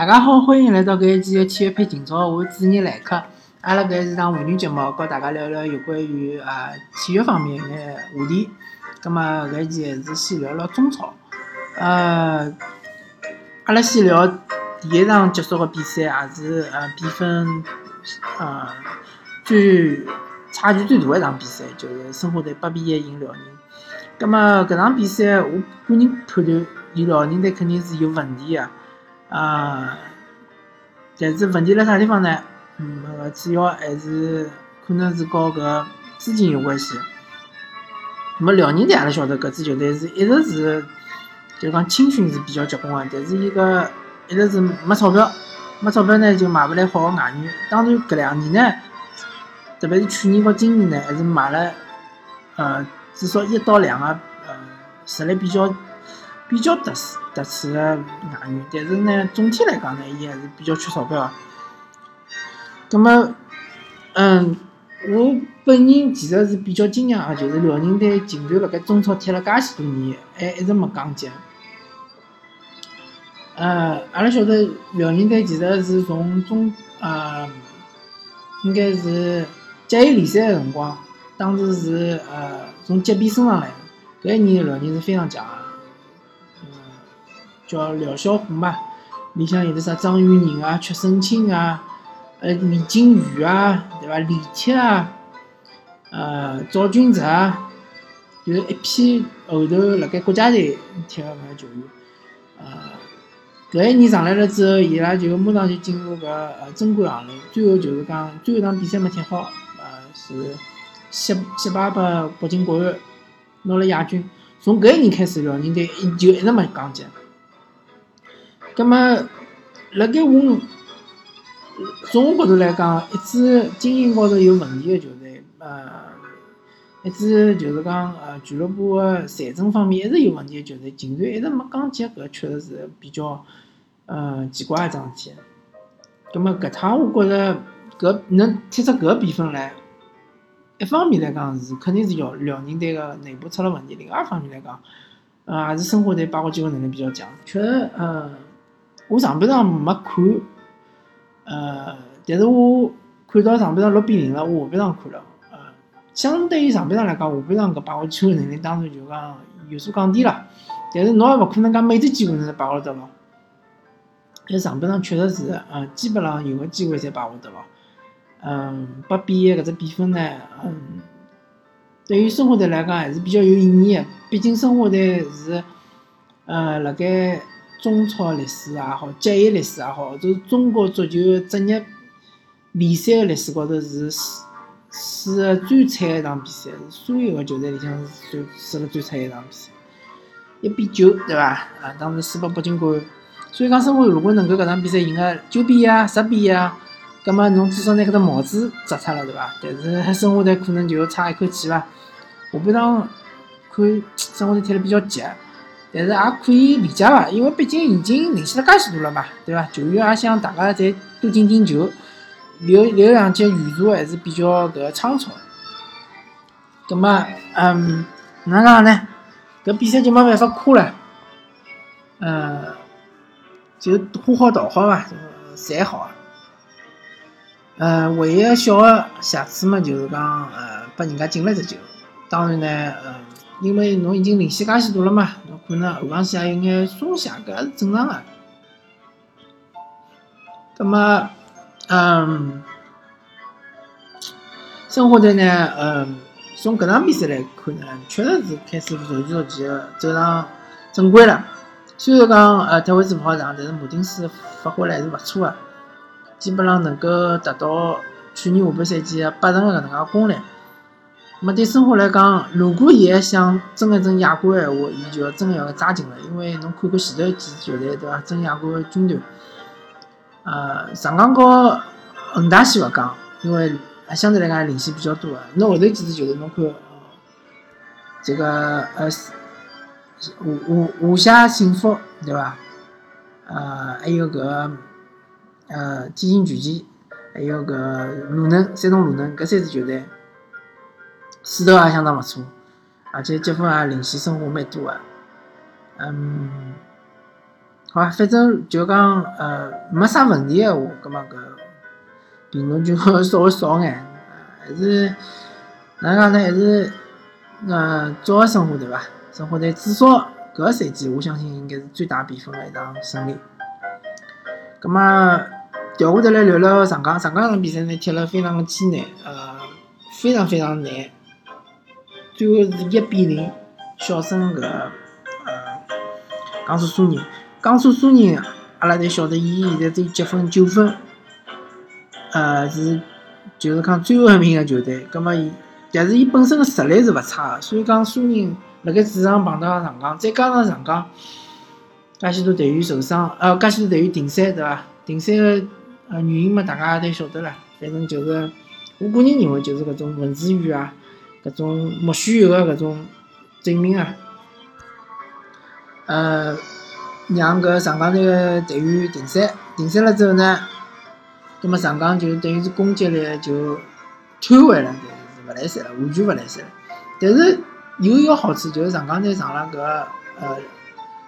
大家好，欢迎来到搿一期的体育配今朝，我是主持人来客。阿拉搿是档妇女节目，和大家聊聊有关于啊体育方面眼话题。葛末搿一期还是先聊聊中超。呃，阿拉先聊第一场结束个比赛，也是呃比分呃最差距最大一场比赛，就是申花队八比一赢辽宁。葛末搿场比赛，我个人判断，伊辽宁队肯定是有问题个。啊，啊但是问题辣啥地方呢？嗯，主要还是可能是和搿资金有关系。那么辽宁队阿拉晓得，搿支球队是一直是，就讲青训是比较结棍个，但是伊个一直是没钞票，没钞票呢就买勿来好个外援。当然搿两年呢，特别是去年和今年呢，还是买了呃至少一到两个呃实力比较。比较特殊、特殊的外援，但是呢，总体来讲呢，伊还是比较缺钞票。葛么，嗯，我本人其实是比较惊讶个，就是辽宁队竟然辣盖中超踢了介许多年，还一直没降级。呃，阿拉晓得辽宁队其实是从中呃，应该是甲 A 联赛个辰光，当时是呃从级别升上来个，搿一年辽宁是非常强个。叫廖小虎嘛，里向有的啥张玉宁啊、曲胜清啊、呃李金羽啊，对伐？李铁啊，呃赵俊泽啊，就是一批后头辣盖国家队踢个搿球员。呃，搿一年上来了之后，伊拉就马上就进入搿呃正规行列，最后就是讲最后一场比赛没踢好，呃是惜惜败拨北京国安，拿了亚军。从搿一年开始，辽宁队就一直没降级。葛么，辣盖我从我角度来讲，一支经营高头有问题个球队，呃，一支就是讲呃俱乐部个财政方面一直有问题个球队，竟然一直没降级，搿确实是比较呃奇怪一桩事体。葛么搿趟我觉着搿能踢出搿个比分来，一方面来讲是肯定是辽辽宁队个内部出了问题，另外一方面来讲，呃还是申花队把握机会能力比较强，确实呃。我上半场没看，呃，但是我看到上半场六比零了，我下半场看了，呃，相对于上半场来讲，下半场搿把握机会能力当然就讲有所降低了。但是侬也勿可能讲每只机会侪把握得牢。但上半场确实是，呃，基本上有个机会侪把握得牢。嗯，八比一搿只比分呢，嗯，对于申花队来讲还是比较有意义的，毕竟申花队是，呃，辣盖。中超历史也好，职业历史也好，就是中国足球职业联赛个历史高头是输个最惨一场比赛，是所有个球队里向是最输了最惨一场比赛，一比九，对伐？啊，当时输拨北京国安。所以讲，申花如果能够搿场比赛赢个九比一、十比一啊，葛末侬至少拿搿只帽子摘脱了，对伐？但是申花队可能就差一口气伐。下半场看申花队踢得比较急。但是也可以理解伐，因为毕竟已经联系了介许多了嘛，对伐？球员也想大家再多进进球，留留两节余数还是比较搿个仓促。葛末，嗯，哪能讲呢？搿比赛就没办法夸了，嗯，就花好倒好伐，侪好。呃，唯一小个瑕疵嘛，就是讲，呃，拨人家进了只球。当然呢，呃。因为侬已经领先介许多了嘛，侬可能后防线也有眼松懈，搿是正常个。葛末，嗯，申花队呢，嗯，从搿场比赛来看呢，确实是开始逐渐逐渐走上正轨了。虽然讲呃特维斯勿好上，但是马丁斯发挥了还是勿错个，基本上能够达到去年下半赛季八成个搿能介功力。么对申花来讲，如果伊还想争一争亚冠闲话，伊就要真要抓紧了。因为侬看看前头几支球队，对伐？争亚冠军团，呃，上港和恒大先勿讲，因为相对来讲领先比较多个。侬后头几支球队，侬看这个呃，华华华夏幸福，对伐？呃，还有个呃，天津权健，还有个鲁能，山东鲁能，搿三支球队。势头也相当勿错，而且积分也领先申花蛮多个。嗯，好吧，反正就讲呃没啥问题个话，葛末搿评论就稍微少眼，还是哪能讲呢？还是呃早个申花对伐？申花队至少搿个赛季，我相信应该是最大比分个一场胜利。葛末调过头来聊聊上港，上港场比赛呢踢了非常个艰难，呃，非常非常难，最后是一比零小胜搿呃江苏苏宁。江苏苏宁，阿拉侪晓得，伊现在只有积分九分，呃，是就是讲最后一名个球队。葛末伊，但是伊本身个实力是勿差个，所以讲苏宁辣盖主场碰到上港，再加上上港，介许多队员受伤，呃，介许多队员停赛，对伐？停赛个呃原因嘛，大家侪晓得了。反正就是，我个人认为就是搿种文字狱啊，搿种莫须有个搿种证明啊，呃。让搿上港队个队员停赛，停赛了之后呢，葛末上港就等于是攻击力就瘫痪了，是勿来塞了，完全勿来塞了。但是有一个好处就是上港队上了搿呃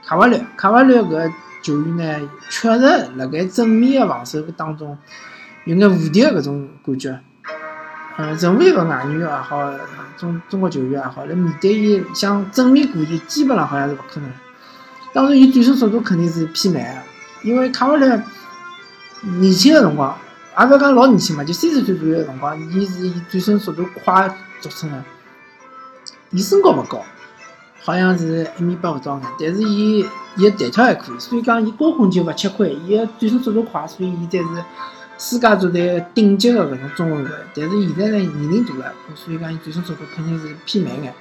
卡瓦略，卡瓦略搿球员呢，确实辣盖正面个防守当中有眼无敌个搿种感觉。嗯，任何一个外援也好，中中国球员也好，来面对伊想正面过伊，基本上好像是勿可能。当然，伊转身速度肯定是偏慢，因为卡瓦略年轻个辰光，也勿要讲老年轻嘛，就三十岁左右个辰光，伊是以转身速度快著称的。伊身高勿高，好像是一米八勿到眼，但是伊伊个弹跳还可以，所以讲伊高空球勿吃亏，伊个转身速度快，所以伊才是世界足坛顶级个搿种中后卫。但是现在呢，年龄大了，所以讲伊转身速度肯定是偏慢眼。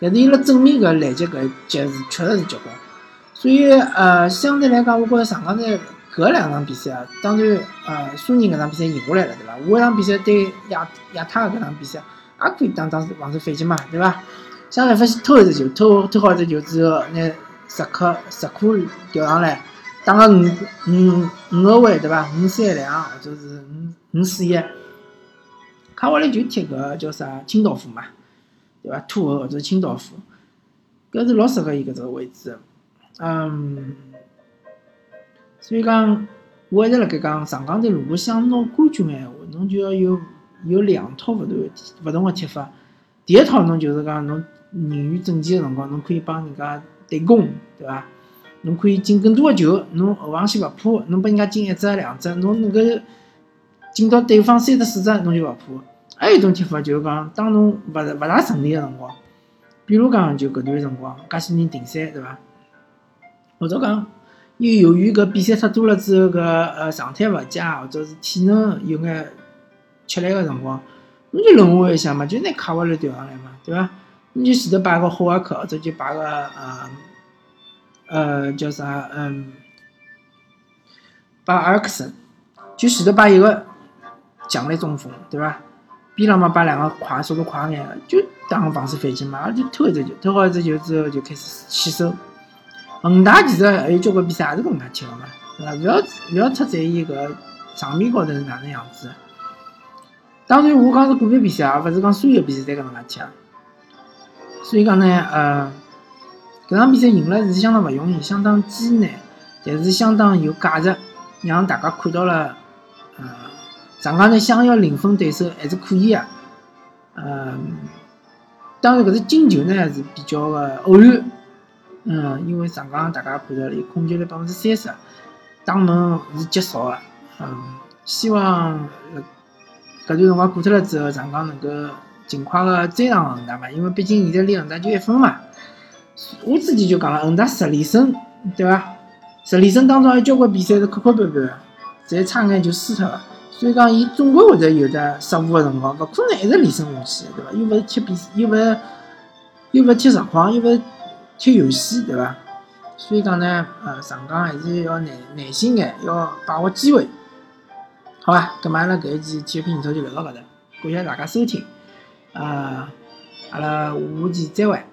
但是伊辣正面搿拦截搿脚是确实是结棍。所以，呃，相对来讲，我觉着上港队搿两场比赛啊，当然，呃，苏宁搿场比赛赢下来了，对伐？下一场比赛对亚亚泰搿场比赛，也可以当当防守反击嘛，对伐？相反，发现偷一只球，偷偷好一只球之后，拿石克石库调上来，打个五五五后卫，对伐？五三两或者是五五四一，卡瓦里就踢搿叫啥清道夫嘛，对伐？突后或者清道夫，搿是老适合伊搿只位置。嗯，所以讲，我一直辣盖讲，上港队如果想拿冠军个闲话，侬就要有有两套勿同勿同个踢法。第一套侬就是讲，侬人员整齐个辰光，侬可以帮人家对攻，对伐？侬可以进更多个球，侬后防线勿怕，侬拨人家进一只两只，侬能够进到对方三只四只，侬就勿怕。还有一种踢法就是讲，当侬勿勿大顺利个辰光，比如讲就搿段辰光，介许人停赛，对伐？或者讲，又由于搿比赛太多了之后，搿呃状态勿佳，或者是体能有眼吃力个辰光，侬就轮换一下嘛，就拿卡瓦略调上来嘛，对伐？你就前头摆个霍瓦克，或者就摆个呃呃叫啥嗯，把阿尔克森，就前头把一个强力中锋，对伐？边浪嘛把两个快速度快眼个，就打防守反击嘛，就偷一只球，偷好一只球之后就开始起手。恒大其实还有交关比赛也是搿能介踢个嘛，对伐？勿要勿要太在意搿场面高头是哪能样子。当然，我讲是个别比赛啊，勿是讲所有比赛侪搿能介踢。所以讲呢，呃，搿场比赛赢了是相当勿容易，相当艰难，但是相当有价值，让大家看到了，呃，上港呢想要零封对手还是可以个。呃，当然搿只进球呢是比较个偶然。嗯，因为上港大家看到了，有控球率百分之三十，打门是极少个。嗯，希望搿段辰光过脱了之后，上港能够尽快个追上恒大嘛。因为毕竟现在离恒大就一分嘛。我之前就讲了，恒大十连胜，对伐？十连胜当中还有交关比赛是磕磕绊绊，再差眼就输脱了。所以讲，伊总归会得有的失误个辰光，勿可能一直连胜下去，对伐？又勿是踢比，又勿是又勿是踢实况，又勿是。踢游戏对伐？所以讲呢，呃，上港还是要耐耐心眼，要把握机会，好吧？咁阿拉搿一期体育频道就聊到搿搭，感谢大家收听，呃，阿拉下期再会。